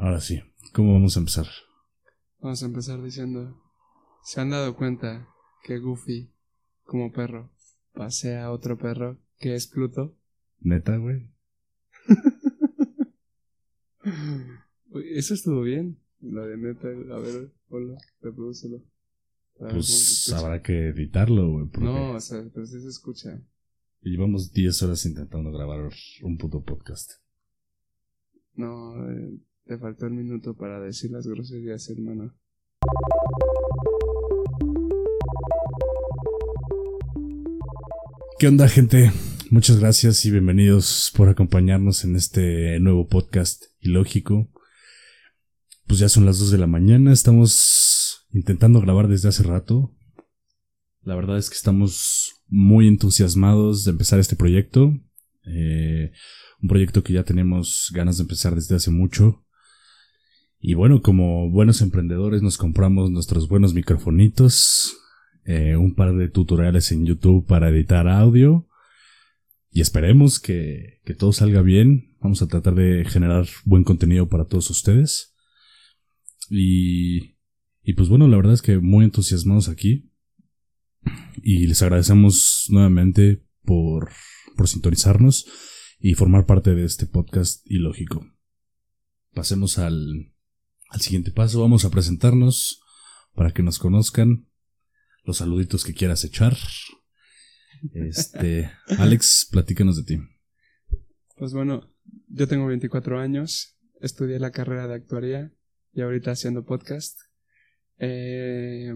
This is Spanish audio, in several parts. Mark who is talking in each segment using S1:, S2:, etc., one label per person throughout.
S1: ahora sí. ¿Cómo vamos a empezar?
S2: Vamos a empezar diciendo, ¿se han dado cuenta que Goofy, como perro, pasea a otro perro que es Pluto?
S1: Neta, güey.
S2: Eso estuvo bien. Lo de neta, a ver, ponlo, reprodúcelo.
S1: Pues habrá que editarlo, güey.
S2: No, o sea, pero sí se escucha.
S1: llevamos 10 horas intentando grabar un puto podcast.
S2: No, eh, te faltó el minuto para decir las groserías, hermano.
S1: ¿Qué onda, gente? Muchas gracias y bienvenidos por acompañarnos en este nuevo podcast ilógico. Pues ya son las 2 de la mañana, estamos intentando grabar desde hace rato. La verdad es que estamos muy entusiasmados de empezar este proyecto. Eh, un proyecto que ya tenemos ganas de empezar desde hace mucho. Y bueno, como buenos emprendedores nos compramos nuestros buenos microfonitos, eh, un par de tutoriales en YouTube para editar audio y esperemos que, que todo salga bien. Vamos a tratar de generar buen contenido para todos ustedes. Y, y pues bueno, la verdad es que muy entusiasmados aquí. Y les agradecemos nuevamente por, por sintonizarnos y formar parte de este podcast ilógico. Pasemos al, al siguiente paso. Vamos a presentarnos para que nos conozcan. Los saluditos que quieras echar. Este, Alex, platícanos de ti.
S2: Pues bueno, yo tengo 24 años, estudié la carrera de actuaría y ahorita haciendo podcast. Eh,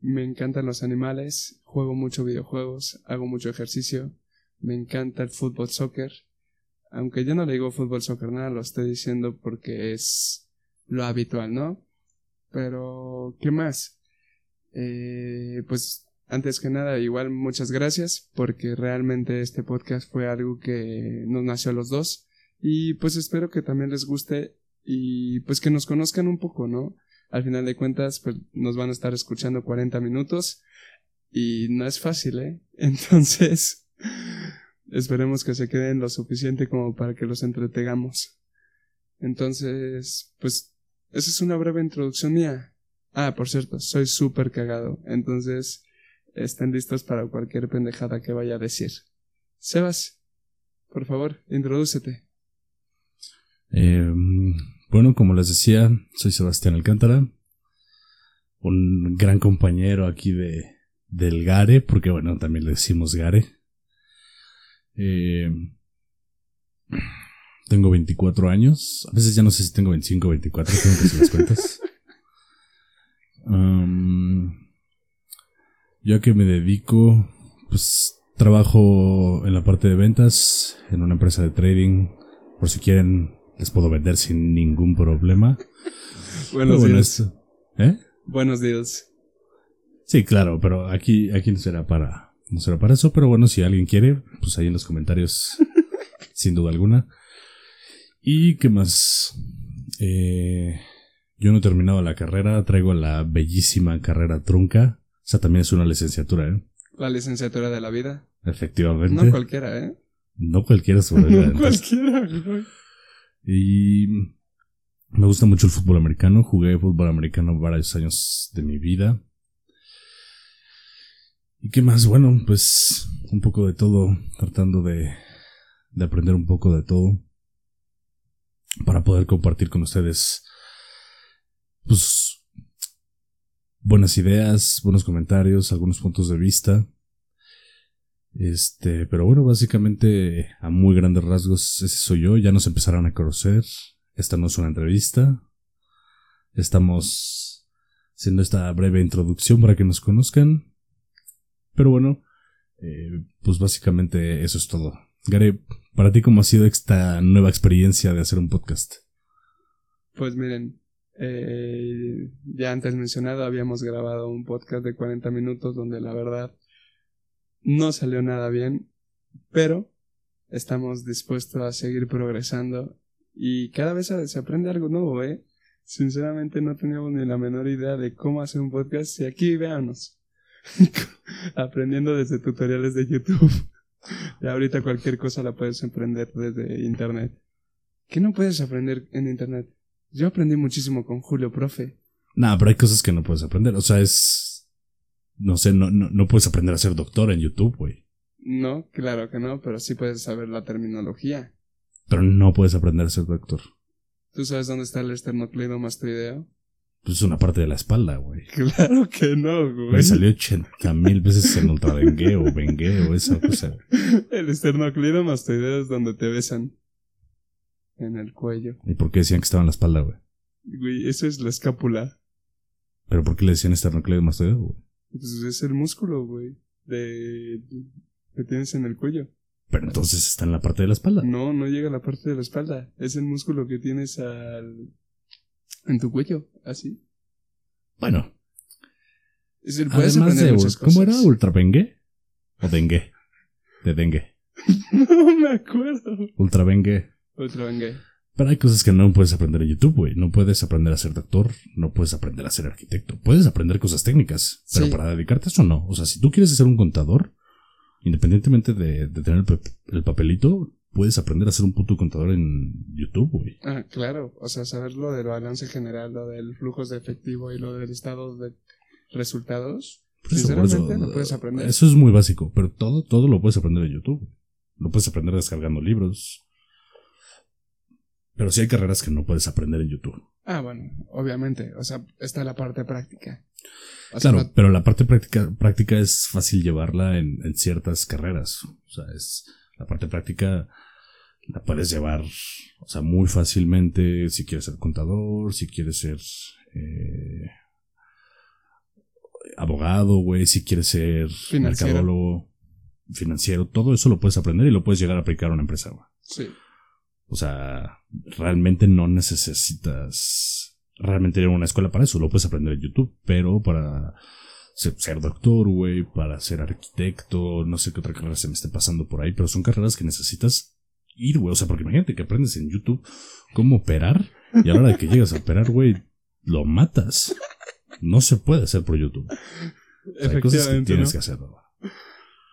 S2: me encantan los animales, juego mucho videojuegos, hago mucho ejercicio, me encanta el fútbol soccer. Aunque yo no le digo fútbol soccer nada, lo estoy diciendo porque es lo habitual, ¿no? Pero, ¿qué más? Eh, pues antes que nada, igual muchas gracias porque realmente este podcast fue algo que nos nació a los dos y pues espero que también les guste y pues que nos conozcan un poco, ¿no? Al final de cuentas, pues nos van a estar escuchando 40 minutos y no es fácil, ¿eh? Entonces, esperemos que se queden lo suficiente como para que los entretengamos. Entonces, pues, esa es una breve introducción mía. Ah, por cierto, soy súper cagado. Entonces, estén listos para cualquier pendejada que vaya a decir. Sebas, por favor, introdúcete.
S1: Eh, bueno, como les decía, soy Sebastián Alcántara, un gran compañero aquí de del Gare, porque bueno, también le decimos Gare. Eh, tengo 24 años, a veces ya no sé si tengo 25 o 24, tengo que hacer las cuentas. Um, yo a que me dedico, pues trabajo en la parte de ventas, en una empresa de trading, por si quieren les puedo vender sin ningún problema.
S2: Buenos
S1: bueno,
S2: días.
S1: ¿Eh?
S2: Buenos días.
S1: Sí, claro, pero aquí, aquí no será para, no será para eso, pero bueno, si alguien quiere, pues ahí en los comentarios, sin duda alguna. Y qué más, Eh, yo no he terminado la carrera, traigo la bellísima carrera trunca. O sea, también es una licenciatura, ¿eh?
S2: La licenciatura de la vida.
S1: Efectivamente.
S2: No cualquiera, ¿eh?
S1: No cualquiera sobre
S2: No cualquiera, güey.
S1: Y me gusta mucho el fútbol americano. Jugué fútbol americano varios años de mi vida. ¿Y qué más? Bueno, pues un poco de todo, tratando de, de aprender un poco de todo para poder compartir con ustedes pues buenas ideas, buenos comentarios, algunos puntos de vista. Este, pero bueno, básicamente a muy grandes rasgos ese soy yo, ya nos empezarán a conocer. Esta no es una entrevista. Estamos haciendo esta breve introducción para que nos conozcan. Pero bueno, eh, pues básicamente eso es todo. Para ti cómo ha sido esta nueva experiencia de hacer un podcast?
S2: Pues miren, eh, ya antes mencionado, habíamos grabado un podcast de 40 minutos donde la verdad no salió nada bien, pero estamos dispuestos a seguir progresando y cada vez se aprende algo nuevo, ¿eh? Sinceramente no teníamos ni la menor idea de cómo hacer un podcast y aquí véanos, aprendiendo desde tutoriales de YouTube. Y ahorita cualquier cosa la puedes aprender desde internet. ¿Qué no puedes aprender en internet? Yo aprendí muchísimo con Julio, profe.
S1: Nah, pero hay cosas que no puedes aprender. O sea, es. No sé, no, no, no puedes aprender a ser doctor en YouTube, güey.
S2: No, claro que no, pero sí puedes saber la terminología.
S1: Pero no puedes aprender a ser doctor.
S2: ¿Tú sabes dónde está el esternocleidomastoideo?
S1: Pues es una parte de la espalda, güey.
S2: Claro que no, güey.
S1: Me salió 80 mil veces en ultradengue o bengue o esa cosa.
S2: El esternocleidomastoideo es donde te besan. En el cuello.
S1: ¿Y por qué decían que estaba en la espalda, güey?
S2: Güey, eso es la escápula.
S1: ¿Pero por qué le decían esternocleidomastoideo, güey?
S2: Pues es el músculo, güey. De... que tienes en el cuello.
S1: Pero entonces está en la parte de la espalda.
S2: No, no llega a la parte de la espalda. Es el músculo que tienes al... en tu cuello, así.
S1: Bueno.
S2: Es el, puedes
S1: Además
S2: aprender
S1: de,
S2: muchas
S1: ¿cómo
S2: cosas.
S1: era? ¿Ultrabengue? ¿O dengue? De dengue.
S2: no me acuerdo.
S1: Ultrabengue.
S2: Otro vengue.
S1: Pero hay cosas que no puedes aprender en YouTube, güey. No puedes aprender a ser doctor, no puedes aprender a ser arquitecto. Puedes aprender cosas técnicas, pero
S2: Sí.
S1: para dedicarte a eso no. O sea, si tú quieres ser un contador, independientemente de, de tener el papelito, puedes aprender a ser un puto contador en YouTube, güey.
S2: Ah, claro. O sea, saber lo del balance general, lo del flujos de efectivo y lo del estado de resultados.
S1: Por eso, por
S2: Sinceramente,
S1: eso,
S2: lo puedes aprender.
S1: Eso es muy básico, pero todo, todo lo puedes aprender en YouTube. Lo puedes aprender descargando libros. Pero sí hay carreras que no puedes aprender en YouTube.
S2: Ah, bueno, obviamente. O sea, está la parte práctica. O sea,
S1: Claro, pero la parte práctica, práctica es fácil llevarla en, en ciertas carreras. O sea, es la parte práctica la puedes llevar, o sea, muy fácilmente si quieres ser contador, si quieres ser eh, abogado, güey, si quieres ser
S2: Financiero.
S1: mercadólogo, financiero, todo eso lo puedes aprender y lo puedes llegar a aplicar a una empresa, güey.
S2: sí.
S1: O sea, realmente no necesitas realmente ir a una escuela para eso, lo puedes aprender en YouTube, pero para ser, doctor, güey, para ser arquitecto, no sé qué otra carrera se me esté pasando por ahí, pero son carreras que necesitas ir, güey. O sea, porque imagínate que aprendes en YouTube cómo operar y a la hora de que llegas a operar, güey, lo matas. No se puede hacer por YouTube. O sea, hay cosas que tienes
S2: ¿no?
S1: que hacer, güey.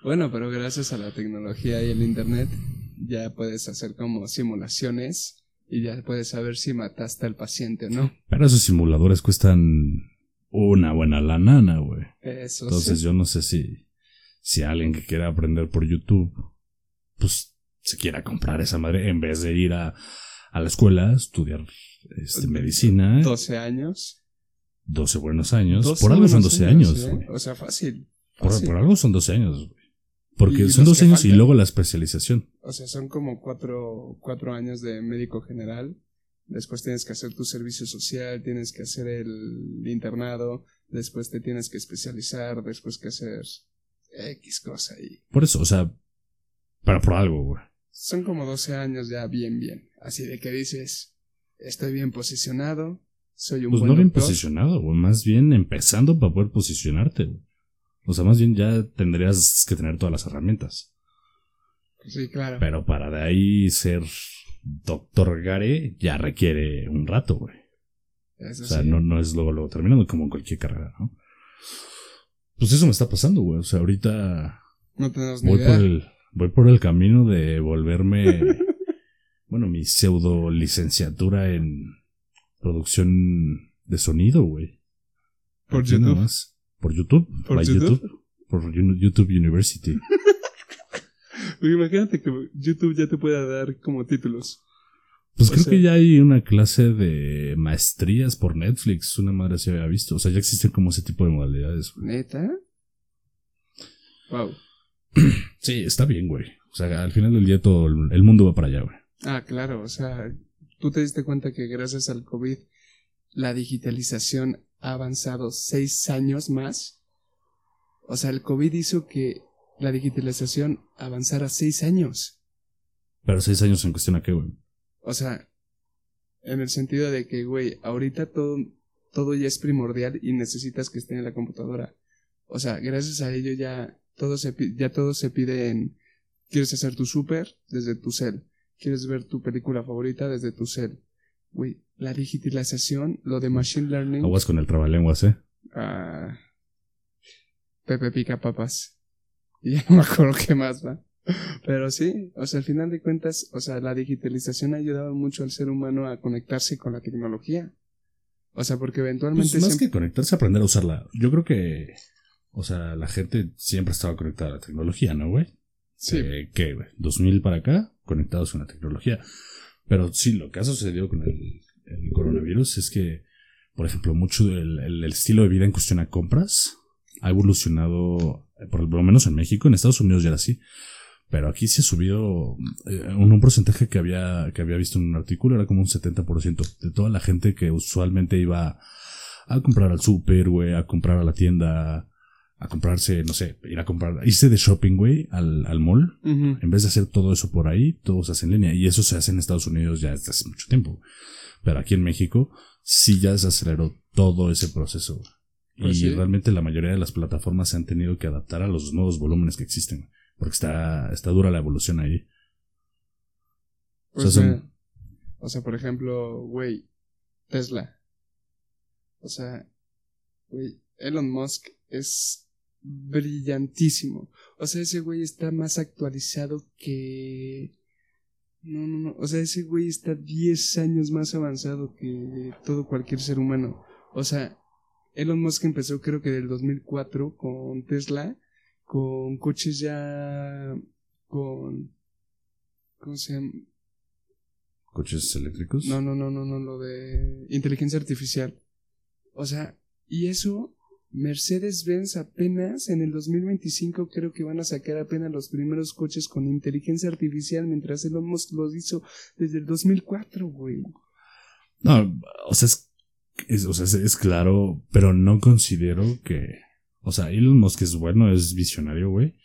S2: Bueno, pero gracias a la tecnología y el internet ya puedes hacer como simulaciones y ya puedes saber si mataste al paciente o no.
S1: Pero esos simuladores cuestan una buena lanana, güey.
S2: Eso
S1: Entonces
S2: sí.
S1: yo no sé si, si alguien que quiera aprender por YouTube, pues se quiera comprar esa madre en vez de ir a, a la escuela, estudiar este, medicina,
S2: 12 años.
S1: 12 buenos años.
S2: 12
S1: por algo son
S2: buenos
S1: 12 años,
S2: ¿eh?
S1: güey.
S2: O sea, fácil.
S1: Por,
S2: fácil.
S1: por algo son 12 años, güey. Porque son
S2: los
S1: 12
S2: que
S1: años y luego la especialización.
S2: O sea, son como cuatro, cuatro años de médico general. Después tienes que hacer tu servicio social, tienes que hacer el internado, después te tienes que especializar, después que hacer X cosa y
S1: Por eso, o sea, para por algo, güey.
S2: son como 12 años ya bien, bien. Así de que dices, estoy bien posicionado, soy un
S1: Pues
S2: buen
S1: no bien
S2: doctor.
S1: posicionado, güey. Más bien empezando para poder posicionarte, güey. O sea, más bien ya tendrías que tener todas las herramientas.
S2: Sí, claro.
S1: Pero para de ahí ser doctor Gare ya requiere un rato, güey.
S2: Eso
S1: O sea,
S2: sí.
S1: no, no es luego, luego terminando como en cualquier carrera, ¿no? Pues eso me está pasando, güey. O sea, ahorita
S2: No tenemos ni
S1: voy
S2: idea.
S1: por el, voy por el camino de volverme, bueno, mi pseudo licenciatura en producción de sonido, güey.
S2: Por YouTube.
S1: Por YouTube.
S2: ¿Por YouTube?
S1: Por YouTube University.
S2: Imagínate que YouTube ya te pueda dar como títulos.
S1: Pues
S2: O
S1: creo
S2: sea-
S1: que ya hay una clase de maestrías por Netflix. Una madre se había visto. O sea, ya existen como ese tipo de modalidades. güey.
S2: ¿Neta? Wow.
S1: Sí, está bien, güey. O sea, al final del día todo el el mundo va para allá, güey.
S2: Ah, claro, o sea, tú te diste cuenta que gracias al COVID la digitalización ha avanzado seis años más. O sea, el COVID hizo que la digitalización avanzara seis años.
S1: Pero seis años en cuestión a qué, güey.
S2: O sea, en el sentido de que, güey, ahorita todo, todo ya es primordial y necesitas que esté en la computadora. O sea, gracias a ello ya todo se, ya todo se pide en... Quieres hacer tu súper desde tu cel. Quieres ver tu película favorita desde tu cel. Güey, la digitalización, lo de machine learning...
S1: Aguas con el trabalenguas, ¿eh?
S2: ah, Pepe pica papas. Y ya no me acuerdo qué más va. Pero sí, o sea, al final de cuentas, o sea, la digitalización ha ayudado mucho al ser humano a conectarse con la tecnología. O sea, porque eventualmente...
S1: Pues más que conectarse, aprender a usarla. Yo creo que, o sea, la gente siempre estaba conectada a la tecnología, ¿no, güey? Sí. Eh, ¿Qué, güey? 2000 para acá, conectados con la tecnología. Pero sí, lo que ha sucedido con el, coronavirus es que, por ejemplo, mucho del el, estilo de vida en cuestión a compras ha evolucionado, por lo menos en México, en Estados Unidos ya era así, pero aquí se ha subido eh, un, porcentaje que había, que había visto en un artículo, era como un 70% de toda la gente que usualmente iba a comprar al súper, güey, a comprar a la tienda, a comprarse, no sé, ir a comprar, irse de shopping, güey, al, al mall. En vez de hacer todo eso por ahí, todo se hace en línea. Y eso se hace en Estados Unidos ya desde hace mucho tiempo. Pero aquí en México sí ya se aceleró todo ese proceso. Pues y realmente la mayoría de las plataformas se han tenido que adaptar a los nuevos volúmenes que existen. Porque está, está dura la evolución ahí.
S2: o, sea, o sea, por ejemplo, güey, Tesla. O sea, güey, Elon Musk es brillantísimo. O sea, ese güey está más actualizado que... No, no, no. O sea, ese güey está 10 años más avanzado que todo cualquier ser humano. O sea, Elon Musk empezó creo que del 2004 con Tesla con coches ya con ¿cómo se llama?
S1: coches eléctricos.
S2: No, no, no, no, no, lo de inteligencia artificial. O sea, y eso Mercedes-Benz apenas en el 2025 creo que van a sacar apenas los primeros coches con inteligencia artificial, mientras Elon Musk los hizo desde el 2004, güey.
S1: No, o sea, es, o sea, es claro, pero no considero que o sea, Elon Musk es bueno, es visionario, güey.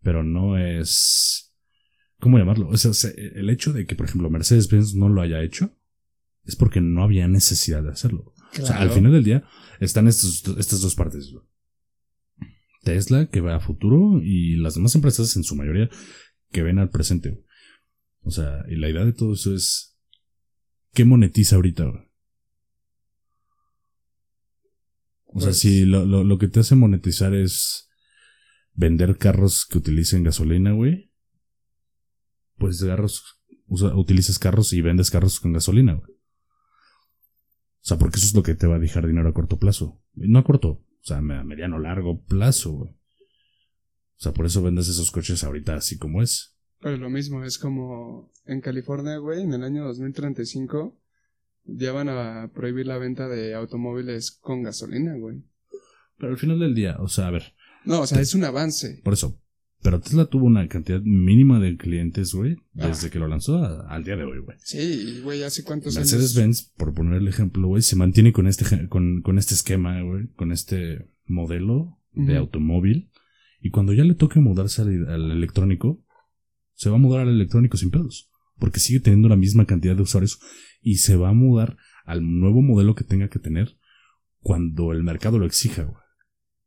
S1: Pero no es. ¿Cómo llamarlo? O sea, el hecho de que, por ejemplo, Mercedes-Benz no lo haya hecho es porque no había necesidad de hacerlo. O sea, al final del día están estos, estas dos partes. Tesla, que va a futuro, y las demás empresas, en su mayoría, que ven al presente. O sea, y la idea de todo eso es. ¿Qué monetiza ahorita? O sea, si lo, lo, lo, que te hace monetizar es vender carros que utilicen gasolina, güey, pues carros, usa, utilizas carros y vendes carros con gasolina, güey. O sea, porque eso es lo que te va a dejar dinero a corto plazo. No a corto, o sea, a mediano largo plazo, güey. O sea, por eso vendes esos coches ahorita así como es.
S2: Pero lo mismo, es como en California, güey, en el año 2035 ya van a prohibir la venta de automóviles con gasolina, güey.
S1: Pero al final del día, o sea, a ver.
S2: No, o sea, es un avance.
S1: Por eso. Pero Tesla tuvo una cantidad mínima de clientes, güey, desde ah. que lo lanzó al día de hoy, güey.
S2: Sí, güey, hace cuántos
S1: años. Mercedes-Benz, por poner el ejemplo, güey, se mantiene con este, con, con este esquema, güey, con este modelo de automóvil. Y cuando ya le toque mudarse al, al, electrónico, se va a mudar al electrónico sin pedos. Porque sigue teniendo la misma cantidad de usuarios y se va a mudar al nuevo modelo que tenga que tener cuando el mercado lo exija, güey.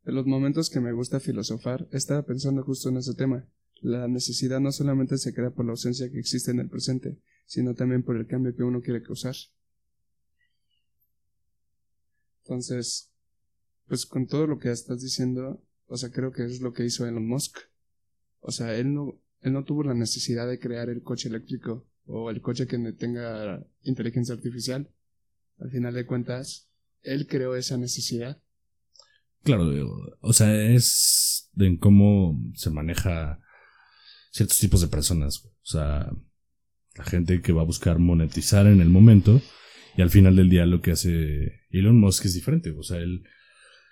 S2: En los momentos que me gusta filosofar, estaba pensando justo en ese tema. La necesidad no solamente se crea por la ausencia que existe en el presente, sino también por el cambio que uno quiere causar. Entonces, pues con todo lo que estás diciendo, o sea, creo que es lo que hizo Elon Musk. O sea, él no, él no tuvo la necesidad de crear el coche eléctrico o el coche que tenga inteligencia artificial. Al final de cuentas, él creó esa necesidad.
S1: Claro, o sea, es de cómo se maneja ciertos tipos de personas. O sea, la gente que va a buscar monetizar en el momento y al final del día lo que hace Elon Musk es diferente. O sea, él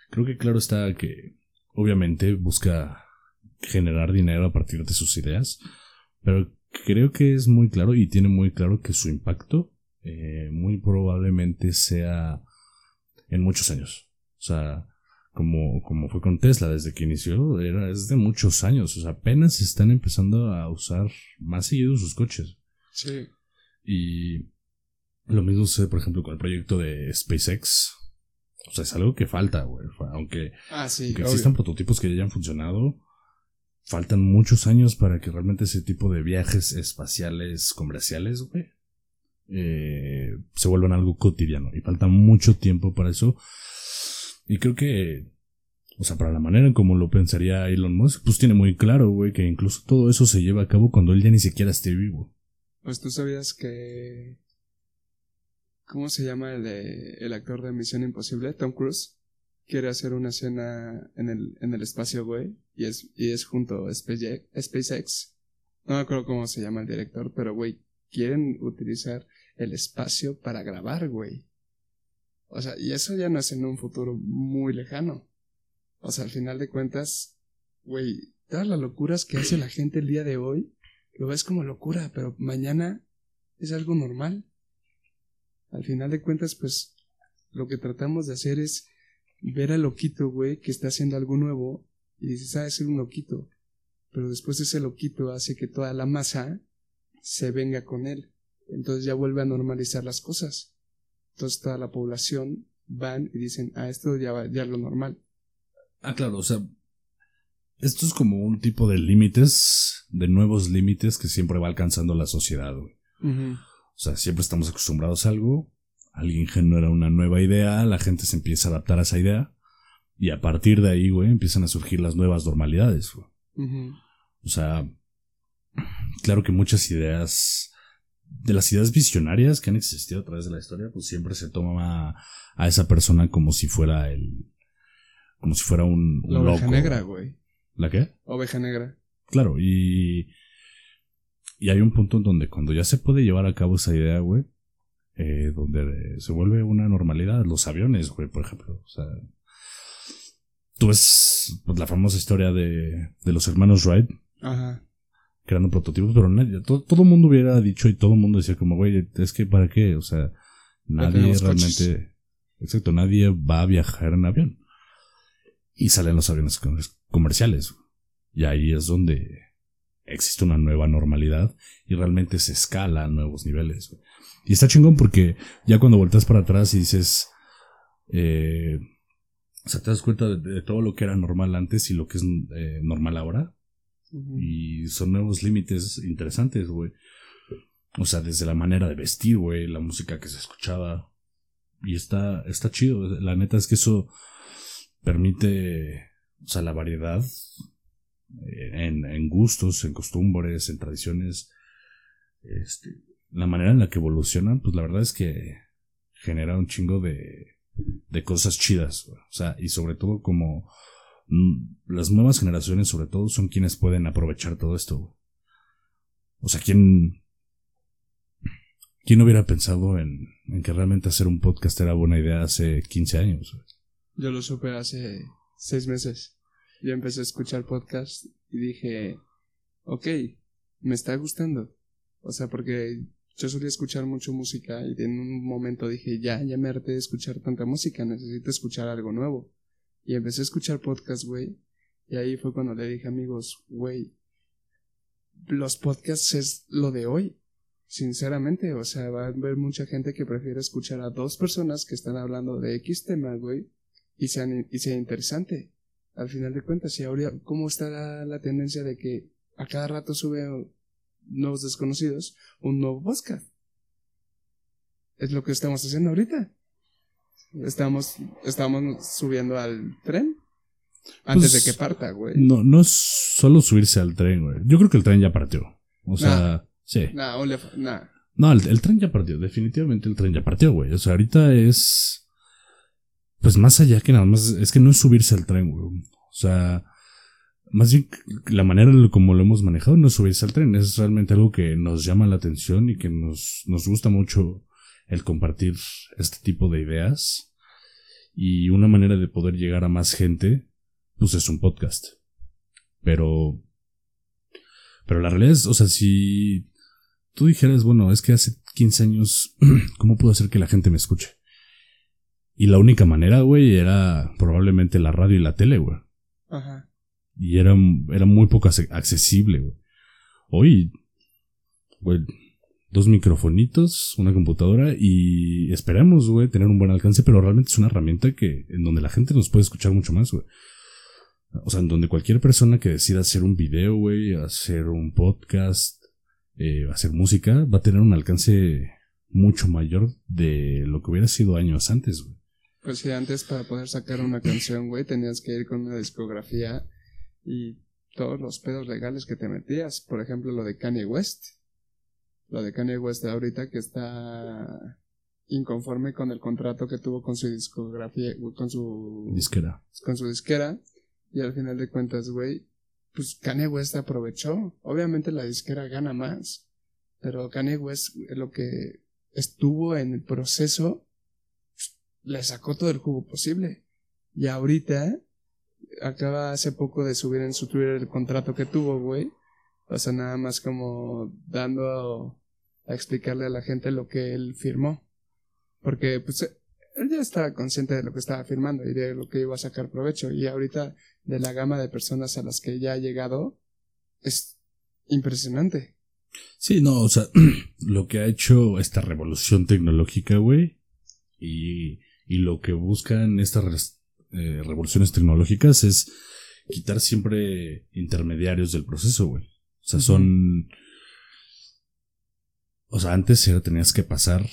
S1: creo que claro está que obviamente busca generar dinero a partir de sus ideas, pero creo que es muy claro y tiene muy claro que su impacto eh, muy probablemente sea en muchos años. O sea, como, como fue con Tesla desde que inició, era, es de muchos años. O sea, apenas están empezando a usar más seguido sus coches.
S2: Sí.
S1: Y lo mismo sucede, por ejemplo, con el proyecto de SpaceX. O sea, es algo que falta, güey. Aunque,
S2: ah,
S1: aunque existan prototipos que ya hayan funcionado, faltan muchos años para que realmente ese tipo de viajes espaciales comerciales, güey, eh, se vuelvan algo cotidiano. Y falta mucho tiempo para eso. Y creo que O sea, para la manera en como lo pensaría Elon Musk, pues tiene muy claro, güey, que incluso todo eso se lleva a cabo cuando él ya ni siquiera esté vivo.
S2: Pues tú sabías que... ¿Cómo se llama el, el actor de Misión Imposible? Tom Cruise. Quiere hacer una escena en el, en el espacio, güey. Y es, y es junto a SpaceX. No me acuerdo cómo se llama el director, pero, güey, quieren utilizar el espacio para grabar, güey. O sea, y eso ya no es en un futuro muy lejano. O sea, al final de cuentas, güey, todas las locuras que hace la gente el día de hoy, lo ves como locura, pero mañana es algo normal. Al final de cuentas, pues, lo que tratamos de hacer es ver al loquito, güey, que está haciendo algo nuevo y dices, ah, es un loquito. Pero después ese loquito hace que toda la masa se venga con él. Entonces ya vuelve a normalizar las cosas. Entonces toda la población van y dicen, ah, esto ya, ya es lo normal.
S1: Ah, claro, o sea, esto es como un tipo de límites, de nuevos límites que siempre va alcanzando la sociedad, güey. O sea, siempre estamos acostumbrados a algo, alguien genera una nueva idea, la gente se empieza a adaptar a esa idea, y a partir de ahí, güey, empiezan a surgir las nuevas normalidades, güey. O sea, claro que muchas ideas, de las ideas visionarias que han existido a través de la historia, pues siempre se toma a, esa persona como si fuera el, como si fuera un,
S2: un La oveja negra, güey.
S1: ¿La qué?
S2: Oveja negra.
S1: Claro, y, y hay un punto en donde cuando ya se puede llevar a cabo esa idea, güey, eh, donde se vuelve una normalidad, los aviones, güey, por ejemplo, o sea, tú ves pues, la famosa historia de, de los hermanos Wright. Ajá creando prototipos, pero nadie, todo, el mundo hubiera dicho y todo el mundo decía como, güey, es que para qué, o sea, nadie realmente, exacto, nadie va a viajar en avión. Y salen los aviones comerciales. Y ahí es donde existe una nueva normalidad y realmente se escala a nuevos niveles. Y está chingón porque ya cuando vueltas para atrás y dices, eh, o sea, te das cuenta de, todo lo que era normal antes y lo que es eh, normal ahora. Y son nuevos límites interesantes, güey. O sea, desde la manera de vestir, güey, la música que se escuchaba. Y está, está chido. La neta es que eso permite, o sea, la variedad eh, en, en gustos, en costumbres, en tradiciones. Este, la manera en la que evolucionan, pues la verdad es que genera un chingo de, de cosas chidas. O sea, y sobre todo como Mm, las nuevas generaciones sobre todo son quienes pueden aprovechar todo esto. O sea, ¿quién, quién hubiera pensado en, en que realmente hacer un podcast era buena idea hace 15 años?
S2: Yo lo supe hace seis meses. Yo empecé a escuchar podcast y dije, ok, me está gustando. O sea, porque yo solía escuchar mucho música y en un momento dije, ya, ya me harté de escuchar tanta música, necesito escuchar algo nuevo. Y empecé a escuchar podcast, güey. Y ahí fue cuando le dije, amigos, güey, los podcasts es lo de hoy. Sinceramente, o sea, va a haber mucha gente que prefiere escuchar a dos personas que están hablando de X tema, güey, y sea, y sea interesante. Al final de cuentas, y ahora, ¿cómo está la, la tendencia de que a cada rato sube nuevos desconocidos un nuevo podcast? Es lo que estamos haciendo ahorita. Estamos, estamos subiendo al tren. Antes de pues, que parta, güey.
S1: No, no es solo subirse al tren, güey. Yo creo que el tren ya partió. O sea, sí. No, el, tren ya partió. Definitivamente el tren ya partió, güey. O sea, ahorita es. Pues más allá que nada más. Es que no es subirse al tren, güey. O sea. Más bien, la manera como lo hemos manejado no subirse al tren. Es realmente algo que nos llama la atención y que nos, nos gusta mucho el compartir este tipo de ideas. Y una manera de poder llegar a más gente, pues es un podcast. Pero... Pero la realidad es, o sea, si tú dijeras, bueno, es que hace 15 años, ¿cómo puedo hacer que la gente me escuche? Y la única manera, güey, era probablemente la radio y la tele, güey. Ajá. Y era, era muy poco accesible, güey. Hoy, güey, dos microfonitos, una computadora y esperamos, güey, tener un buen alcance, pero realmente es una herramienta que en donde la gente nos puede escuchar mucho más, güey. O sea, en donde cualquier persona que decida hacer un video, güey, hacer un podcast, eh, hacer música, va a tener un alcance mucho mayor de lo que hubiera sido años antes, güey.
S2: Pues sí, antes para poder sacar una canción, güey, tenías que ir con una discografía y todos los pedos legales que te metías. Por ejemplo, lo de Kanye West. Lo de Kanye West ahorita que está inconforme con el contrato que tuvo con su discografía, con su
S1: disquera.
S2: Con su disquera. Y al final de cuentas, güey, pues Kanye West aprovechó. Obviamente la disquera gana más. Pero Kanye West, lo que estuvo en el proceso, pues, le sacó todo el jugo posible. Y ahorita, acaba hace poco de subir en su Twitter el contrato que tuvo, güey. O sea, nada más como dando a explicarle a la gente lo que él firmó. Porque, pues, él ya estaba consciente de lo que estaba firmando y de lo que iba a sacar provecho. Y ahorita, de la gama de personas a las que ya ha llegado, es impresionante.
S1: Sí, no, o sea, lo que ha hecho esta revolución tecnológica, güey, y, y lo que buscan estas eh, revoluciones tecnológicas es quitar siempre intermediarios del proceso, güey. O sea, son... O sea, antes era, tenías que pasar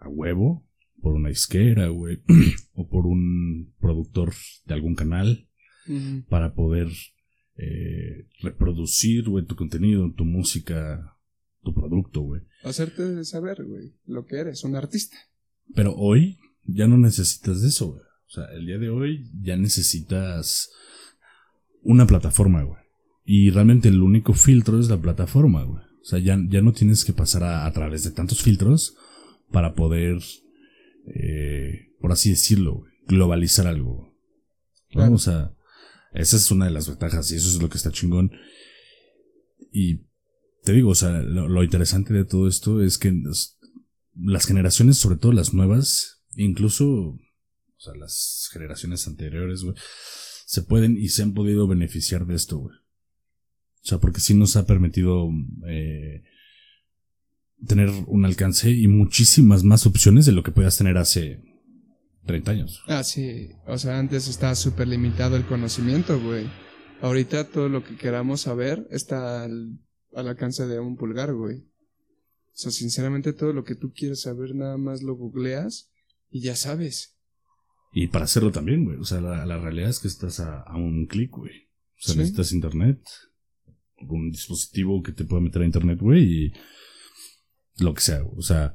S1: a huevo por una isquera, güey, o por un productor de algún canal para poder eh, reproducir, güey, tu contenido, tu música, tu producto, güey.
S2: Hacerte saber, güey, lo que eres, un artista.
S1: Pero hoy ya no necesitas de eso, güey. O sea, el día de hoy ya necesitas una plataforma, güey. Y realmente el único filtro es la plataforma, güey. O sea, ya, ya no tienes que pasar a, a través de tantos filtros para poder eh, por así decirlo, globalizar algo. Vamos a... Esa es una de las ventajas y eso es lo que está chingón. Y te digo, o sea, lo, interesante de todo esto es que las generaciones, sobre todo las nuevas, incluso, o sea, las generaciones anteriores, güey, se pueden y se han podido beneficiar de esto, güey. O sea, porque sí nos ha permitido eh, tener un alcance y muchísimas más opciones de lo que puedas tener hace 30 años.
S2: Ah, sí. O sea, antes estaba súper limitado el conocimiento, güey. Ahorita todo lo que queramos saber está al, alcance de un pulgar, güey. O sea, sinceramente todo lo que tú quieres saber nada más lo googleas y ya sabes.
S1: Y para hacerlo también, güey. O sea, la, realidad es que estás a, un clic, güey. O sea, necesitas internet, un dispositivo que te pueda meter a internet, güey, y lo que sea. O sea,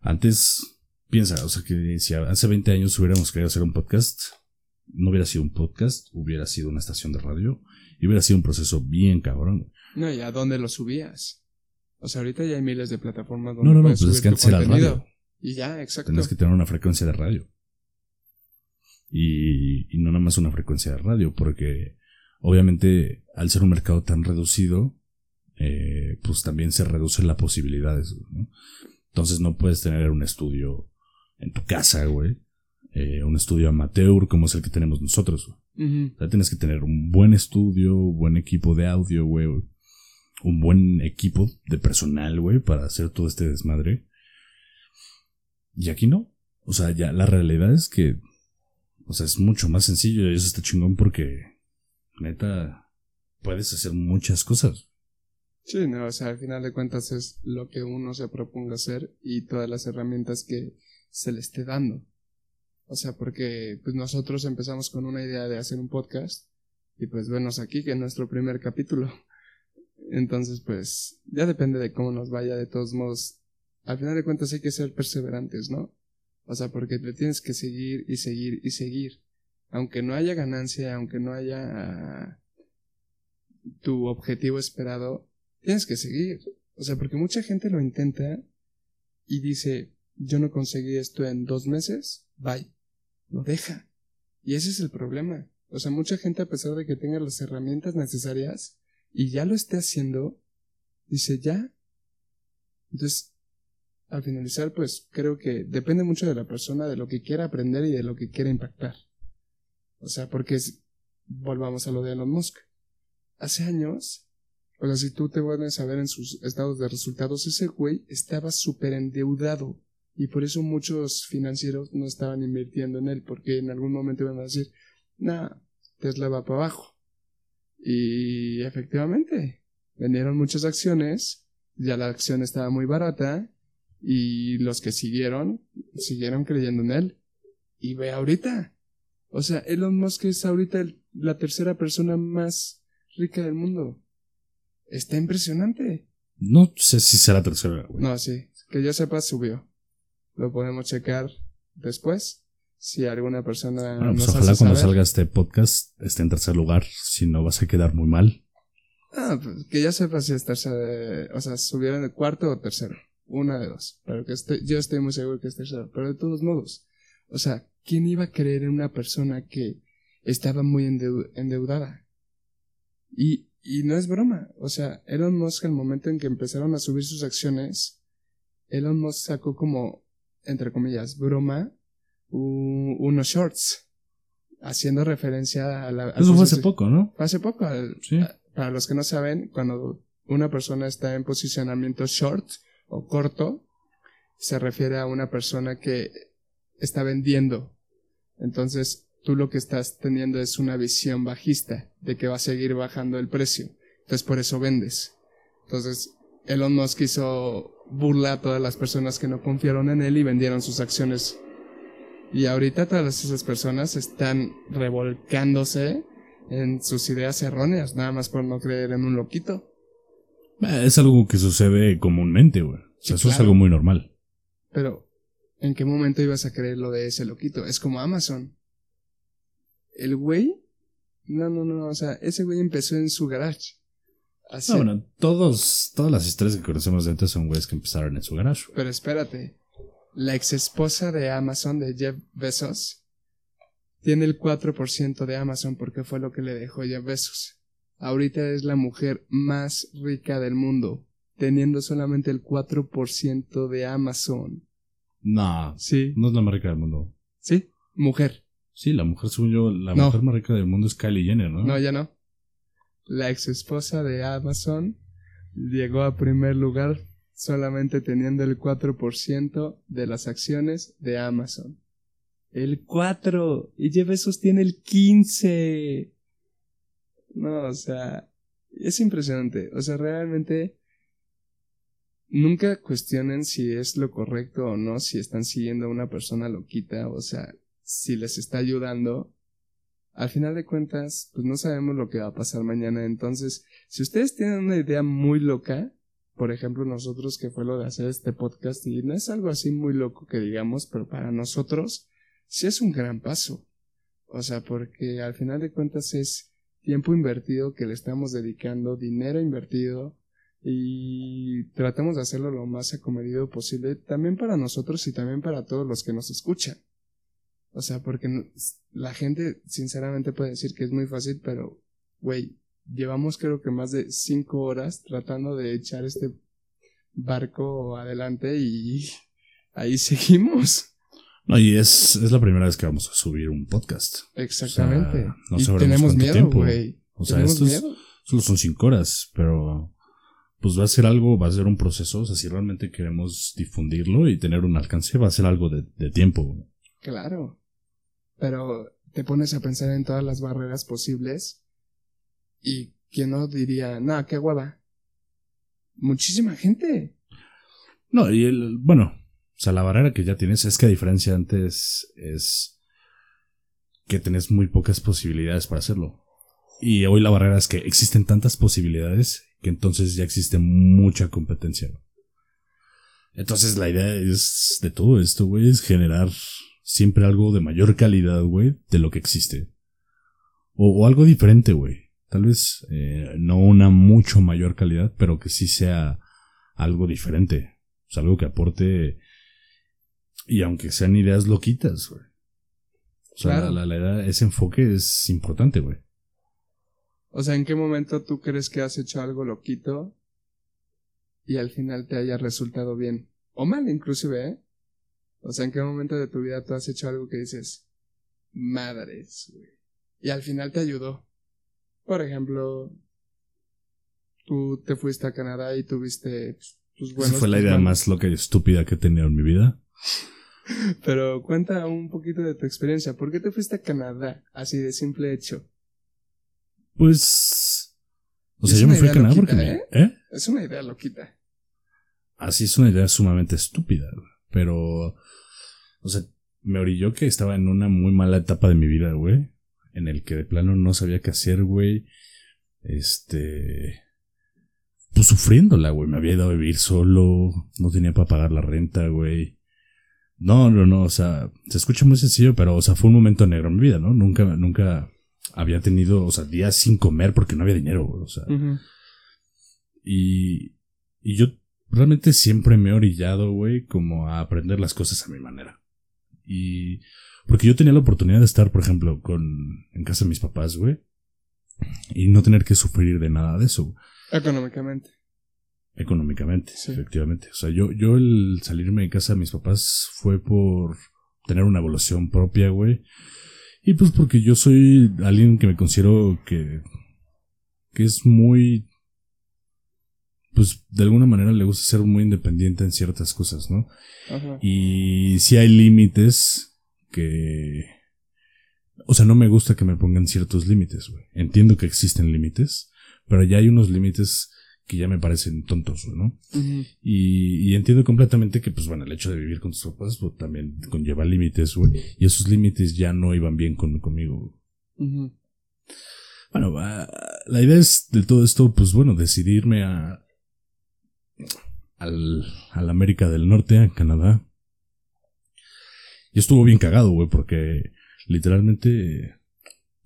S1: antes, piensa, o sea, que si hace 20 años hubiéramos querido hacer un podcast, no hubiera sido un podcast, hubiera sido una estación de radio y hubiera sido un proceso bien cabrón.
S2: No, ¿y a dónde lo subías? O sea, ahorita ya hay miles de plataformas donde no, no, no, pues es que antes era radio. Y ya, exacto.
S1: Tenías que tener una frecuencia de radio. Y, y no nada más una frecuencia de radio, porque obviamente al ser un mercado tan reducido, eh, pues también se reducen las posibilidades. Entonces no puedes tener un estudio en tu casa, güey. Eh, un estudio amateur como es el que tenemos nosotros. tienes que tener un buen estudio, buen equipo de audio, güey. Un buen equipo de personal, güey, para hacer todo este desmadre. Y aquí no. O sea, ya la realidad es que, o sea, es mucho más sencillo y eso está chingón porque, neta, puedes hacer muchas cosas.
S2: Sí, no, o sea, al final de cuentas es lo que uno se proponga hacer y todas las herramientas que se le esté dando. O sea, porque pues nosotros empezamos con una idea de hacer un podcast y pues venos aquí que es nuestro primer capítulo. Entonces, pues ya depende de cómo nos vaya, de todos modos. Al final de cuentas hay que ser perseverantes, ¿no? O sea, porque te tienes que seguir y seguir y seguir. Aunque no haya ganancia, aunque no haya tu objetivo esperado, tienes que seguir. O sea, porque mucha gente lo intenta y dice, yo no conseguí esto en dos meses, bye. Lo deja. Y ese es el problema. O sea, mucha gente a pesar de que tenga las herramientas necesarias y ya lo esté haciendo, dice ya. Entonces, al finalizar, pues creo que depende mucho de la persona, de lo que quiera aprender y de lo que quiera impactar. O sea, porque volvamos a lo de Elon Musk. Hace años o sea, si tú te vuelves a ver en sus estados de resultados, ese güey estaba súper endeudado. Y por eso muchos financieros no estaban invirtiendo en él, porque en algún momento iban a decir, nah, Tesla va para abajo. Y efectivamente, vendieron muchas acciones, ya la acción estaba muy barata, y los que siguieron, siguieron creyendo en él. Y ve ahorita. O sea, Elon Musk es ahorita la tercera persona más rica del mundo. Está impresionante.
S1: No sé si será tercera.
S2: No, sí. Que yo sepa, subió. Lo podemos checar después. Si alguna persona.
S1: Bueno, pues ojalá cuando salga este podcast esté en tercer lugar. Si no, vas a quedar muy mal.
S2: Ah, pues que ya sepa si es tercera. O sea, subieron de cuarto o tercero. Una de dos. Pero que esté, yo estoy muy seguro que es tercero. Pero de todos modos. O sea, ¿quién iba a creer en una persona que estaba muy endeudada? Y, y no es broma. O sea, Elon Musk, al momento en que empezaron a subir sus acciones, Elon Musk sacó como, entre comillas, broma, unos shorts. Haciendo referencia a la.
S1: Eso fue hace poco, ¿no?
S2: Hace poco. sí. para los que no saben, cuando una persona está en posicionamiento short o corto, se refiere a una persona que está vendiendo. Entonces, tú lo que estás teniendo es una visión bajista de que va a seguir bajando el precio. Entonces, por eso vendes. Entonces, Elon Musk hizo burla a todas las personas que no confiaron en él y vendieron sus acciones. Y ahorita todas esas personas están revolcándose en sus ideas erróneas, nada más por no creer en un loquito.
S1: Es algo que sucede comúnmente, güey. O sea, eso es algo muy normal.
S2: Pero ¿En qué momento ibas a creer lo de ese loquito? Es como Amazon. El güey. No, no, no, o sea, ese güey empezó en su garage.
S1: Así. bueno, todos, todas las historias que conocemos de antes son güeyes que empezaron en su garage.
S2: Pero espérate. La ex esposa de Amazon, de Jeff Bezos, tiene el 4% de Amazon porque fue lo que le dejó Jeff Bezos. Ahorita es la mujer más rica del mundo, teniendo solamente el 4% de Amazon.
S1: No. Sí. No es la más rica del mundo.
S2: Sí, mujer.
S1: Sí, la mujer, según yo, la mujer más rica del mundo es Kylie Jenner, ¿no?
S2: No, ya no. La ex esposa de Amazon llegó a primer lugar solamente teniendo el 4% de las acciones de Amazon. El 4. Y Jeff Bezos tiene el 15. No, o sea, es impresionante. O sea, realmente nunca cuestionen si es lo correcto o no, si están siguiendo a una persona loquita, o sea, si les está ayudando. Al final de cuentas, pues no sabemos lo que va a pasar mañana. Entonces, si ustedes tienen una idea muy loca, por ejemplo nosotros que fue lo de hacer este podcast, y no es algo así muy loco que digamos, pero para nosotros sí es un gran paso. O sea, porque al final de cuentas es tiempo invertido que le estamos dedicando, dinero invertido, y tratamos de hacerlo lo más acomedido posible también para nosotros y también para todos los que nos escuchan. O sea, porque la gente sinceramente puede decir que es muy fácil, pero, güey, llevamos creo que más de cinco horas tratando de echar este barco adelante y ahí seguimos.
S1: No, y es, es la primera vez que vamos a subir un podcast.
S2: Exactamente. no y tenemos miedo, güey.
S1: O sea, solo son cinco horas, pero pues va a ser algo, va a ser un proceso, o sea, si realmente queremos difundirlo y tener un alcance, va a ser algo de, tiempo.
S2: Claro, pero te pones a pensar en todas las barreras posibles y quién no diría, no, qué hueva. Muchísima gente.
S1: No, y el, bueno, sea, la barrera que ya tienes es que a diferencia antes es que tenés muy pocas posibilidades para hacerlo. Y hoy la barrera es que existen tantas posibilidades que entonces ya existe mucha competencia. Entonces la idea es de todo esto, güey, es generar siempre algo de mayor calidad, güey, de lo que existe. O, algo diferente, güey. Tal vez eh, no una mucho mayor calidad, pero que sí sea algo diferente. O sea, algo que aporte. Y aunque sean ideas loquitas, güey. O sea, la, la, la, ese enfoque es importante, güey.
S2: O sea, ¿en qué momento tú crees que has hecho algo loquito y al final te haya resultado bien? O mal, inclusive, ¿eh? O sea, ¿en qué momento de tu vida tú has hecho algo que dices, madres, güey? Y al final te ayudó. Por ejemplo, tú te fuiste a Canadá y tuviste tus buenos...
S1: Esa fue la idea más loca y estúpida que he tenido en mi vida.
S2: Pero cuenta un poquito de tu experiencia. ¿Por qué te fuiste a Canadá? Así de simple hecho.
S1: Pues. O sea, yo me fui a Canadá porque
S2: ¿eh? ¿eh? Es una idea loquita.
S1: Así es una idea sumamente estúpida, pero. O sea, me orilló que estaba en una muy mala etapa de mi vida, güey. En el que de plano no sabía qué hacer, güey. Este. Pues sufriéndola, güey. Me había ido a vivir solo. No tenía para pagar la renta, güey. No, no, no. O sea, se escucha muy sencillo, pero, o sea, fue un momento negro en mi vida, ¿no? Nunca, nunca había tenido, o sea, días sin comer porque no había dinero, güey. O sea. Y. Y yo realmente siempre me he orillado, güey, como a aprender las cosas a mi manera. Y porque yo tenía la oportunidad de estar, por ejemplo, con en casa de mis papás, güey, y no tener que sufrir de nada de eso.
S2: Económicamente.
S1: Económicamente, efectivamente. O sea, yo, yo el salirme de casa de mis papás fue por tener una evolución propia, güey. Y pues porque yo soy alguien que me considero que, que es muy pues de alguna manera le gusta ser muy independiente en ciertas cosas, ¿no? Ajá. Y si hay límites que... O sea, no me gusta que me pongan ciertos límites, güey. Entiendo que existen límites, pero ya hay unos límites que ya me parecen tontos, ¿no? y, y, entiendo completamente que, pues bueno, el hecho de vivir con tus papás pues, también conlleva límites, güey. Y esos límites ya no iban bien con, conmigo. Bueno, la idea es de todo esto, pues bueno, decidirme a, al, al América del Norte, a Canadá. Y estuvo bien cagado, güey, porque literalmente,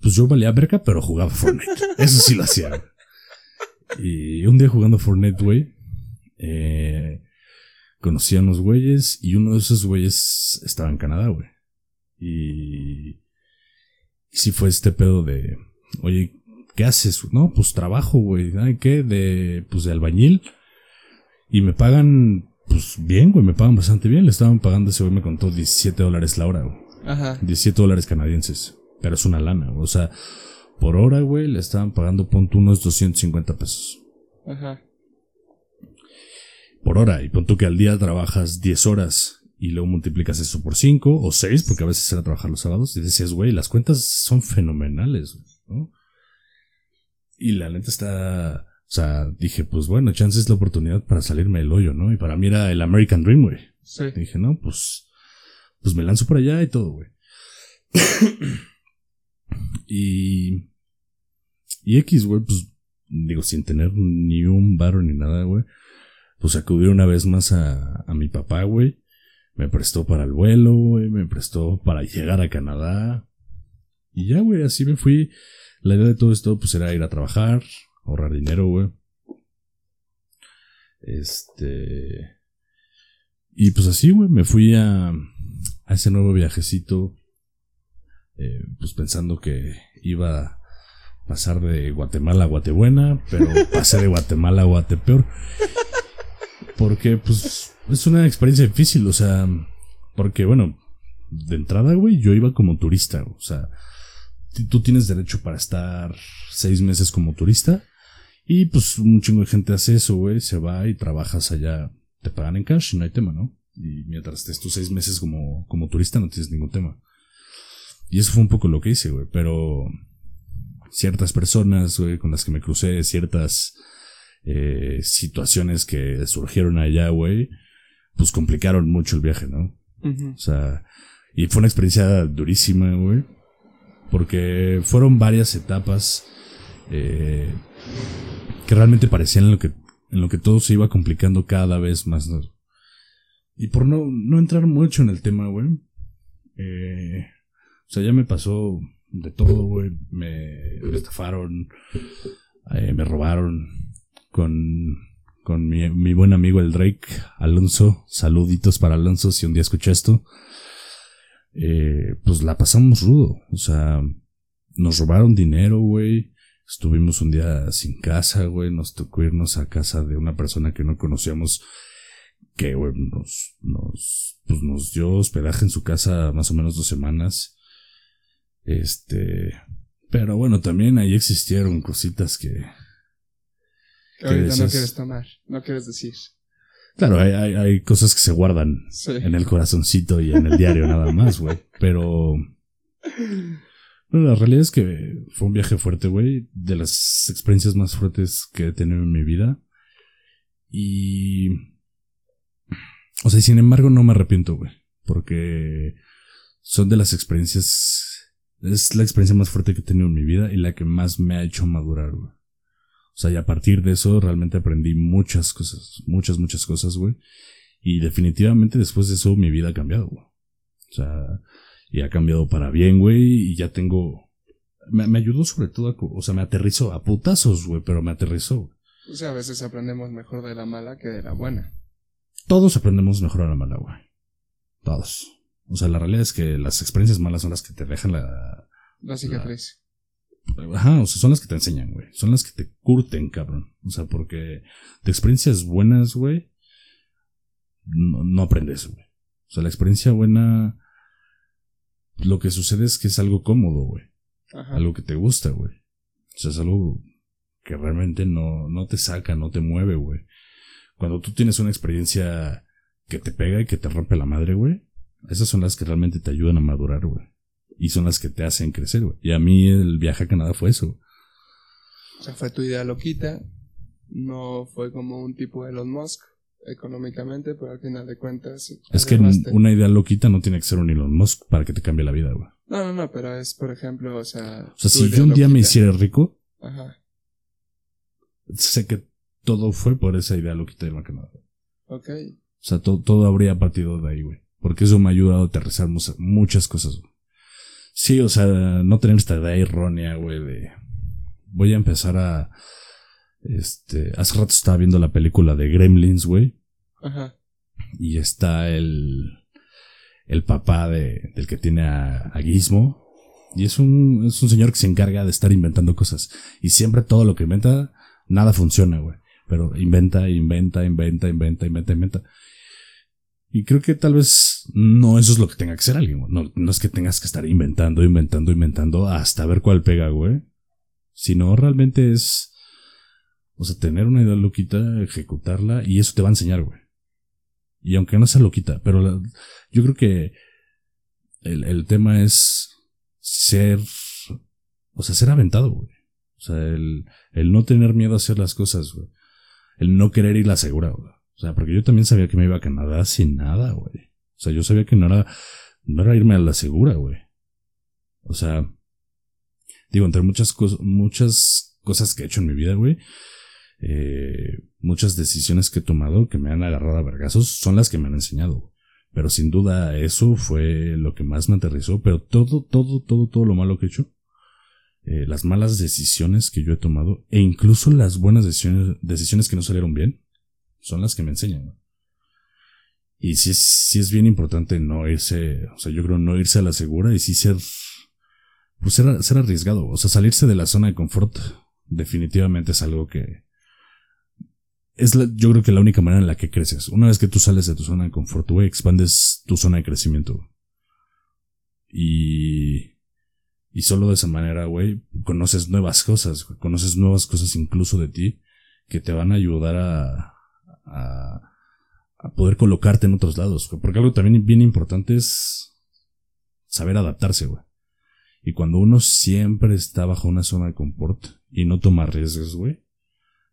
S1: pues yo valía verga, pero jugaba Fortnite. Eso sí lo hacía. Y un día jugando Fortnite, güey, eh, conocí a unos güeyes y uno de esos güeyes estaba en Canadá, güey. Y, y sí fue este pedo de, oye, ¿qué haces? No, pues trabajo, güey. ¿Qué? De, pues de albañil. Y me pagan, pues bien, güey, me pagan bastante bien. Le estaban pagando, ese güey me contó 17 dólares la hora, güey. Ajá. 17 dólares canadienses. Pero es una lana, güey. O sea, por hora, güey, le estaban pagando, pon unos 250 pesos. Ajá. Por hora. Y pon tú que al día trabajas 10 horas y luego multiplicas eso por 5 o 6, porque a veces era trabajar los sábados. Y decías, güey, las cuentas son fenomenales, ¿no? Y la neta está o sea, dije, pues bueno, chance es la oportunidad para salirme del hoyo, ¿no? Y para mí era el American Dream, güey. Sí. dije, no, pues, pues me lanzo por allá y todo, güey. Y, y X, güey, pues, digo, sin tener ni un bar ni nada, güey. Pues acudí una vez más a, a mi papá, güey. Me prestó para el vuelo, güey. Me prestó para llegar a Canadá. Y ya, güey, así me fui. La idea de todo esto, pues, era ir a trabajar, ahorrar dinero, güey. Este. Y pues así, güey, me fui a, a ese nuevo viajecito. Eh, pues pensando que iba a pasar de Guatemala a Guatebuena, pero pasé de Guatemala a Guatepeor. Porque, pues, es una experiencia difícil, o sea, porque, bueno, de entrada, güey, yo iba como turista, o sea, tú tienes derecho para estar seis meses como turista y pues un chingo de gente hace eso, güey. Se va y trabajas allá. Te pagan en cash y no hay tema, ¿no? Y mientras estés tus seis meses como, como turista no tienes ningún tema. Y eso fue un poco lo que hice, güey. Pero ciertas personas, güey, con las que me crucé, ciertas eh, situaciones que surgieron allá, güey, pues complicaron mucho el viaje, ¿no? O sea, y fue una experiencia durísima, güey. Porque fueron varias etapas. Eh, que realmente parecían en lo que, en lo que todo se iba complicando cada vez más. Y por no, no entrar mucho en el tema, güey. Eh, o sea, ya me pasó de todo, güey. Me, estafaron, eh, me robaron con, con mi, mi, buen amigo el Drake, Alonso. Saluditos para Alonso si un día escucha esto. Eh, pues la pasamos rudo. O sea, nos robaron dinero, güey. Estuvimos un día sin casa, güey. Nos tocó irnos a casa de una persona que no conocíamos. Que, güey, nos, nos, pues nos dio hospedaje en su casa más o menos dos semanas. Este. Pero bueno, también ahí existieron cositas que.
S2: Que ahorita no quieres tomar, no quieres decir.
S1: Claro, hay, hay, hay cosas que se guardan en el corazoncito y en el diario nada más, güey. Pero la realidad es que fue un viaje fuerte, güey. De las experiencias más fuertes que he tenido en mi vida. Y. O sea, sin embargo, no me arrepiento, güey. Porque son de las experiencias, es la experiencia más fuerte que he tenido en mi vida y la que más me ha hecho madurar, güey. O sea, y a partir de eso realmente aprendí muchas cosas, muchas, muchas cosas, güey. Y definitivamente después de eso mi vida ha cambiado, güey. O sea, y ha cambiado para bien, güey, y ya tengo... Me, me ayudó sobre todo a... O sea, me aterrizó a putazos, güey, pero me aterrizó.
S2: O sea, a veces aprendemos mejor de la mala que de la buena.
S1: Todos aprendemos mejor a la mala, güey. Todos. O sea, la realidad es que las experiencias malas son las que te dejan la...
S2: La cicatriz.
S1: Ajá, o sea, son las que te enseñan, güey. Son las que te curten, cabrón. O sea, porque de experiencias buenas, güey, no, no aprendes, güey. O sea, la experiencia buena, lo que sucede es que es algo cómodo, güey.
S2: Ajá.
S1: Algo que te gusta, güey. O sea, es algo que realmente no, no te saca, no te mueve, güey. Cuando tú tienes una experiencia que te pega y que te rompe la madre, güey, esas son las que realmente te ayudan a madurar, güey. Y son las que te hacen crecer, güey. Y a mí el viaje a Canadá fue eso.
S2: O sea, fue tu idea loquita. No fue como un tipo Elon Musk económicamente, pero al final de cuentas.
S1: Es que una idea loquita no tiene que ser un Elon Musk para que te cambie la vida, güey.
S2: No, no, no, pero es, por ejemplo, o sea.
S1: O sea, si yo un día me hiciera rico,
S2: Ajá.
S1: sé que todo fue por esa idea loquita de Canadá.
S2: Ok.
S1: O sea, todo, todo habría partido de ahí, güey. Porque eso me ha ayudado a aterrizar muchas cosas. Sí, o sea, no tener esta idea errónea, güey, de... Voy a empezar a... Este... Hace rato estaba viendo la película de Gremlins, güey.
S2: Ajá.
S1: Y está el... El papá de, del que tiene a, a Gizmo. Y es un, es un señor que se encarga de estar inventando cosas. Y siempre todo lo que inventa, nada funciona, güey. Pero inventa, inventa, inventa, inventa, inventa, inventa. Y creo que tal vez no eso es lo que tenga que ser alguien. No, no es que tengas que estar inventando, inventando, inventando hasta ver cuál pega, güey. Sino realmente es, o sea, tener una idea loquita, ejecutarla y eso te va a enseñar, güey. Y aunque no sea loquita, pero la- yo creo que el, el tema es ser, o sea, ser aventado, güey. O sea, el, el no tener miedo a hacer las cosas, güey. El no querer ir la segura, güey. O sea, porque yo también sabía que me iba a Canadá sin nada, güey. O sea, yo sabía que no era, no era irme a la segura, güey. O sea, digo, entre muchas cosas, muchas cosas que he hecho en mi vida, güey, eh, muchas decisiones que he tomado que me han agarrado a vergazos son las que me han enseñado, güey. Pero sin duda eso fue lo que más me aterrizó, pero todo, todo, todo, todo lo malo que he hecho, eh, las malas decisiones que yo he tomado, e incluso las buenas decisiones, decisiones que no salieron bien, son las que me enseñan. Y sí es, sí es bien importante no irse, o sea, yo creo no irse a la segura y sí ser, pues ser, ser arriesgado, o sea, salirse de la zona de confort definitivamente es algo que es la, yo creo que la única manera en la que creces. Una vez que tú sales de tu zona de confort, güey, expandes tu zona de crecimiento. Y, y solo de esa manera, güey, conoces nuevas cosas, conoces nuevas cosas incluso de ti que te van a ayudar a, a, poder colocarte en otros lados. Porque algo también bien importante es saber adaptarse, güey. Y cuando uno siempre está bajo una zona de confort y no toma riesgos, güey,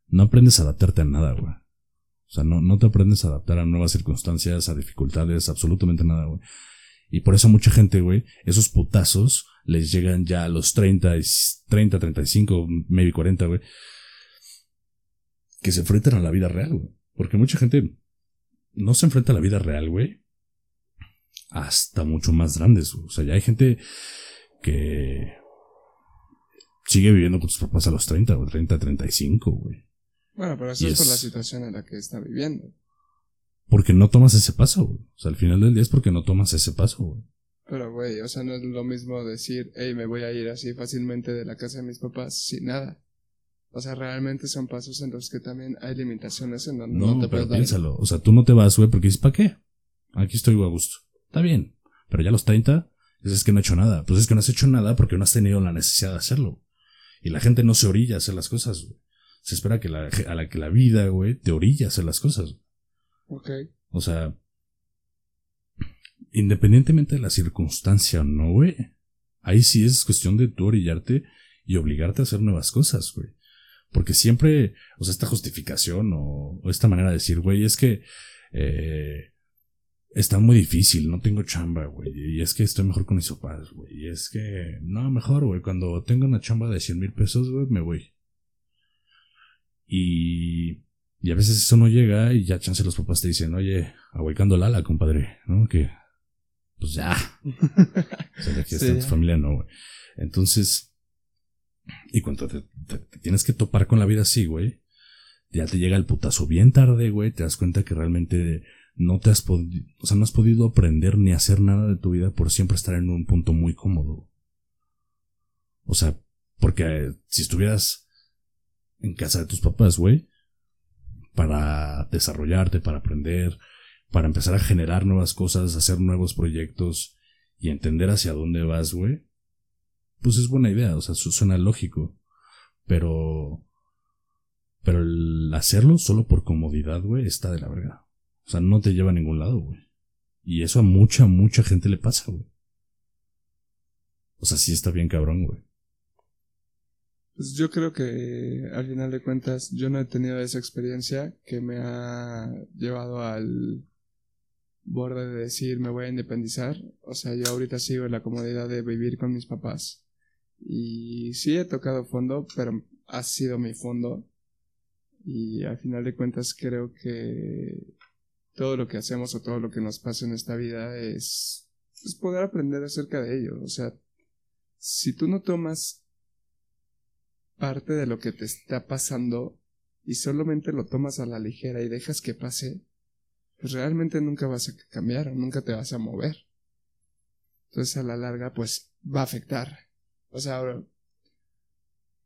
S1: no aprendes a adaptarte a nada, güey. O sea, no, no te aprendes a adaptar a nuevas circunstancias, a dificultades, absolutamente nada, güey. Y por eso mucha gente, güey, esos putazos les llegan ya a los 30, y- 30, 35, maybe 40, güey. Que se enfrentan a la vida real, güey. Porque mucha gente no se enfrenta a la vida real, güey. Hasta mucho más grandes. O sea, ya hay gente que sigue viviendo con sus papás a los 30, o 30, 35, güey.
S2: Bueno, pero eso
S1: Y
S2: es por
S1: es-
S2: la situación en la que está viviendo.
S1: Porque no tomas ese paso, güey. O sea, al final del día es porque no tomas ese paso, güey.
S2: Pero, güey, o sea, no es lo mismo decir, hey, me voy a ir así fácilmente de la casa de mis papás sin nada. O sea, realmente son pasos en los que también hay limitaciones en donde
S1: No,
S2: no, te
S1: pero piénsalo. O sea, tú no te vas, güey, porque dices, ¿para qué? Aquí estoy a gusto. Está bien. Pero ya a los 30, dices es que no he hecho nada. Pues es que no has hecho nada porque no has tenido la necesidad de hacerlo. Y la gente no se orilla a hacer las cosas, güey. Se espera que la, a la que la vida, güey, te orilla a hacer las cosas.
S2: Ok.
S1: O sea, independientemente de la circunstancia o no, güey, ahí sí es cuestión de tú orillarte y obligarte a hacer nuevas cosas, güey. Porque siempre, o sea, esta justificación o, o esta manera de decir, güey, es que eh, está muy difícil, no tengo chamba, güey. Y es que estoy mejor con mis papás, güey. Y es que, no, mejor, güey. Cuando tengo una chamba de 100 mil pesos, güey, me voy. Y, y a veces eso no llega y ya chance los papás te dicen, oye, ahuecando la ala, compadre, ¿no? Que, pues ya. o sea, aquí está tu familia, no, güey. Entonces, y cuando te, tienes que topar con la vida así, güey, ya te llega el putazo bien tarde, güey, te das cuenta que realmente no te has podido, o sea, no has podido aprender ni hacer nada de tu vida por siempre estar en un punto muy cómodo. O sea, porque si estuvieras en casa de tus papás, güey, para desarrollarte, para aprender, para empezar a generar nuevas cosas, hacer nuevos proyectos y entender hacia dónde vas, güey, pues es buena idea, o sea, suena lógico, pero pero el hacerlo solo por comodidad, güey, está de la verga. O sea, no te lleva a ningún lado, güey. Y eso a mucha, mucha gente le pasa, güey. O sea, sí está bien cabrón, güey.
S2: Pues yo creo que al final de cuentas yo no he tenido esa experiencia que me ha llevado al borde de decir me voy a independizar. O sea, yo ahorita sigo en la comodidad de vivir con mis papás. Y sí he tocado fondo, pero ha sido mi fondo. Y al final de cuentas creo que todo lo que hacemos o todo lo que nos pasa en esta vida es, poder aprender acerca de ello. O sea, si tú no tomas parte de lo que te está pasando y solamente lo tomas a la ligera y dejas que pase, pues realmente nunca vas a cambiar nunca te vas a mover. Entonces a la larga pues va a afectar. O sea,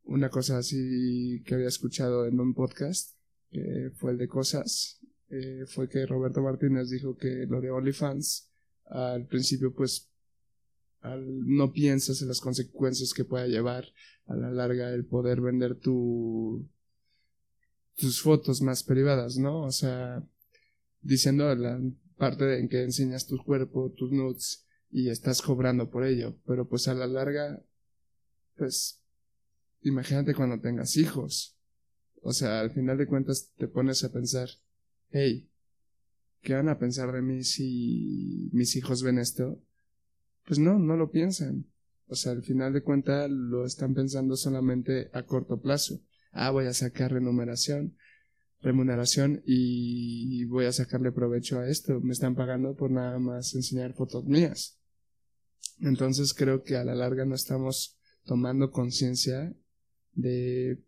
S2: una cosa así que había escuchado en un podcast, que fue el de cosas, eh, fue que Roberto Martínez dijo que lo de OnlyFans al principio pues al, no piensas en las consecuencias que pueda llevar a la larga el poder vender tu tus fotos más privadas, ¿no? O sea, diciendo la parte en que enseñas tu cuerpo, tus nudes y estás cobrando por ello, pero pues a la larga pues imagínate cuando tengas hijos. O sea, al final de cuentas te pones a pensar, hey, ¿qué van a pensar de mí si mis hijos ven esto? Pues no, no lo piensan. O sea, al final de cuentas lo están pensando solamente a corto plazo. Ah, voy a sacar remuneración, remuneración y voy a sacarle provecho a esto. Me están pagando por nada más enseñar fotos mías. Entonces creo que a la larga no estamos tomando conciencia de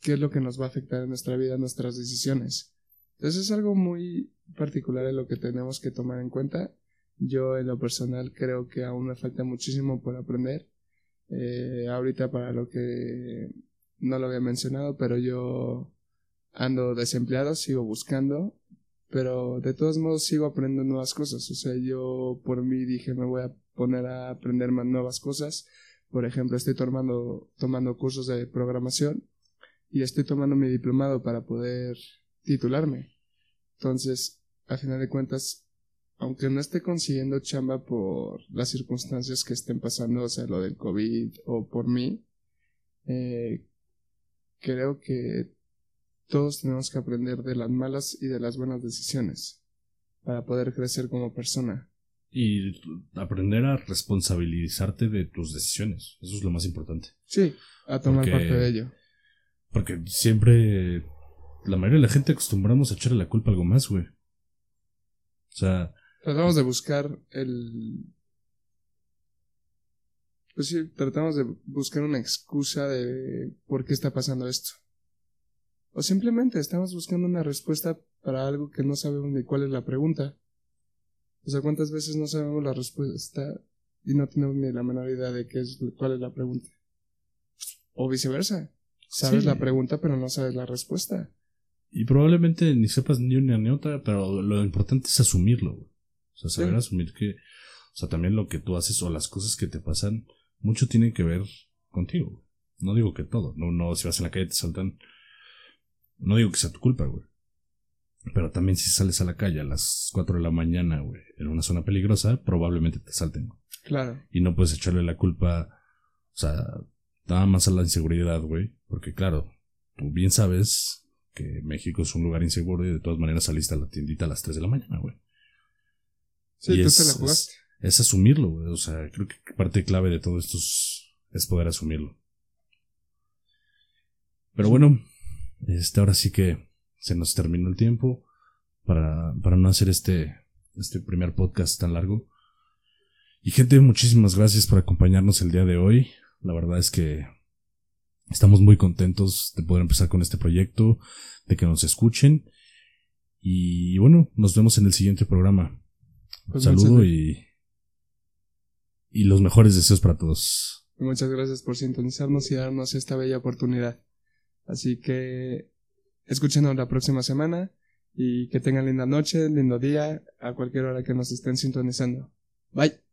S2: qué es lo que nos va a afectar en nuestra vida, nuestras decisiones. Entonces es algo muy particular en lo que tenemos que tomar en cuenta. Yo en lo personal creo que aún me falta muchísimo por aprender. Eh, ahorita para lo que no lo había mencionado, pero yo ando desempleado, sigo buscando, pero de todos modos sigo aprendiendo nuevas cosas. O sea, yo por mí dije me voy a poner a aprender más nuevas cosas. Por ejemplo, estoy tomando, tomando cursos de programación y estoy tomando mi diplomado para poder titularme. Entonces, a final de cuentas, aunque no esté consiguiendo chamba por las circunstancias que estén pasando, o sea, lo del COVID o por mí, eh, creo que todos tenemos que aprender de las malas y de las buenas decisiones para poder crecer como persona.
S1: Y aprender a responsabilizarte de tus decisiones. Eso es lo más importante.
S2: Sí, a tomar parte de ello.
S1: Porque siempre la mayoría de la gente acostumbramos a echarle la culpa a algo más, güey. O sea.
S2: Tratamos de buscar el. Pues sí, tratamos de buscar una excusa de por qué está pasando esto. O simplemente estamos buscando una respuesta para algo que no sabemos ni cuál es la pregunta. O sea, ¿cuántas veces no sabemos la respuesta y no tenemos ni la menor idea de qué es, cuál es la pregunta? O viceversa. Sabes la pregunta pero no sabes la respuesta.
S1: Y probablemente ni sepas ni una ni otra, pero lo importante es asumirlo, güey. O sea, saber asumir que, o sea, también lo que tú haces o las cosas que te pasan, mucho tienen que ver contigo, güey. No digo que todo, no, no, si vas en la calle te saltan, no digo que sea tu culpa, güey. Pero también si sales a la calle a las 4 de la mañana, güey, en una zona peligrosa, probablemente te salten.
S2: Claro.
S1: Y no puedes echarle la culpa, o sea, nada más a la inseguridad, güey. Porque claro, tú bien sabes que México es un lugar inseguro y de todas maneras saliste a la tiendita a las 3 de la mañana, güey.
S2: Sí,
S1: Y
S2: tú
S1: es-
S2: te la jugaste.
S1: Es, es asumirlo, güey. O sea, creo que parte clave de todo esto es, es poder asumirlo. Pero bueno, este, ahora sí que se nos terminó el tiempo para, para no hacer este, este primer podcast tan largo. Y gente, muchísimas gracias por acompañarnos el día de hoy. La verdad es que estamos muy contentos de poder empezar con este proyecto, de que nos escuchen. Y bueno, nos vemos en el siguiente programa.
S2: Pues
S1: Saludo y, y los mejores deseos para todos.
S2: Muchas gracias por sintonizarnos y darnos esta bella oportunidad. Así que escúchenos la próxima semana y que tengan linda noche, lindo día, a cualquier hora que nos estén sintonizando. Bye.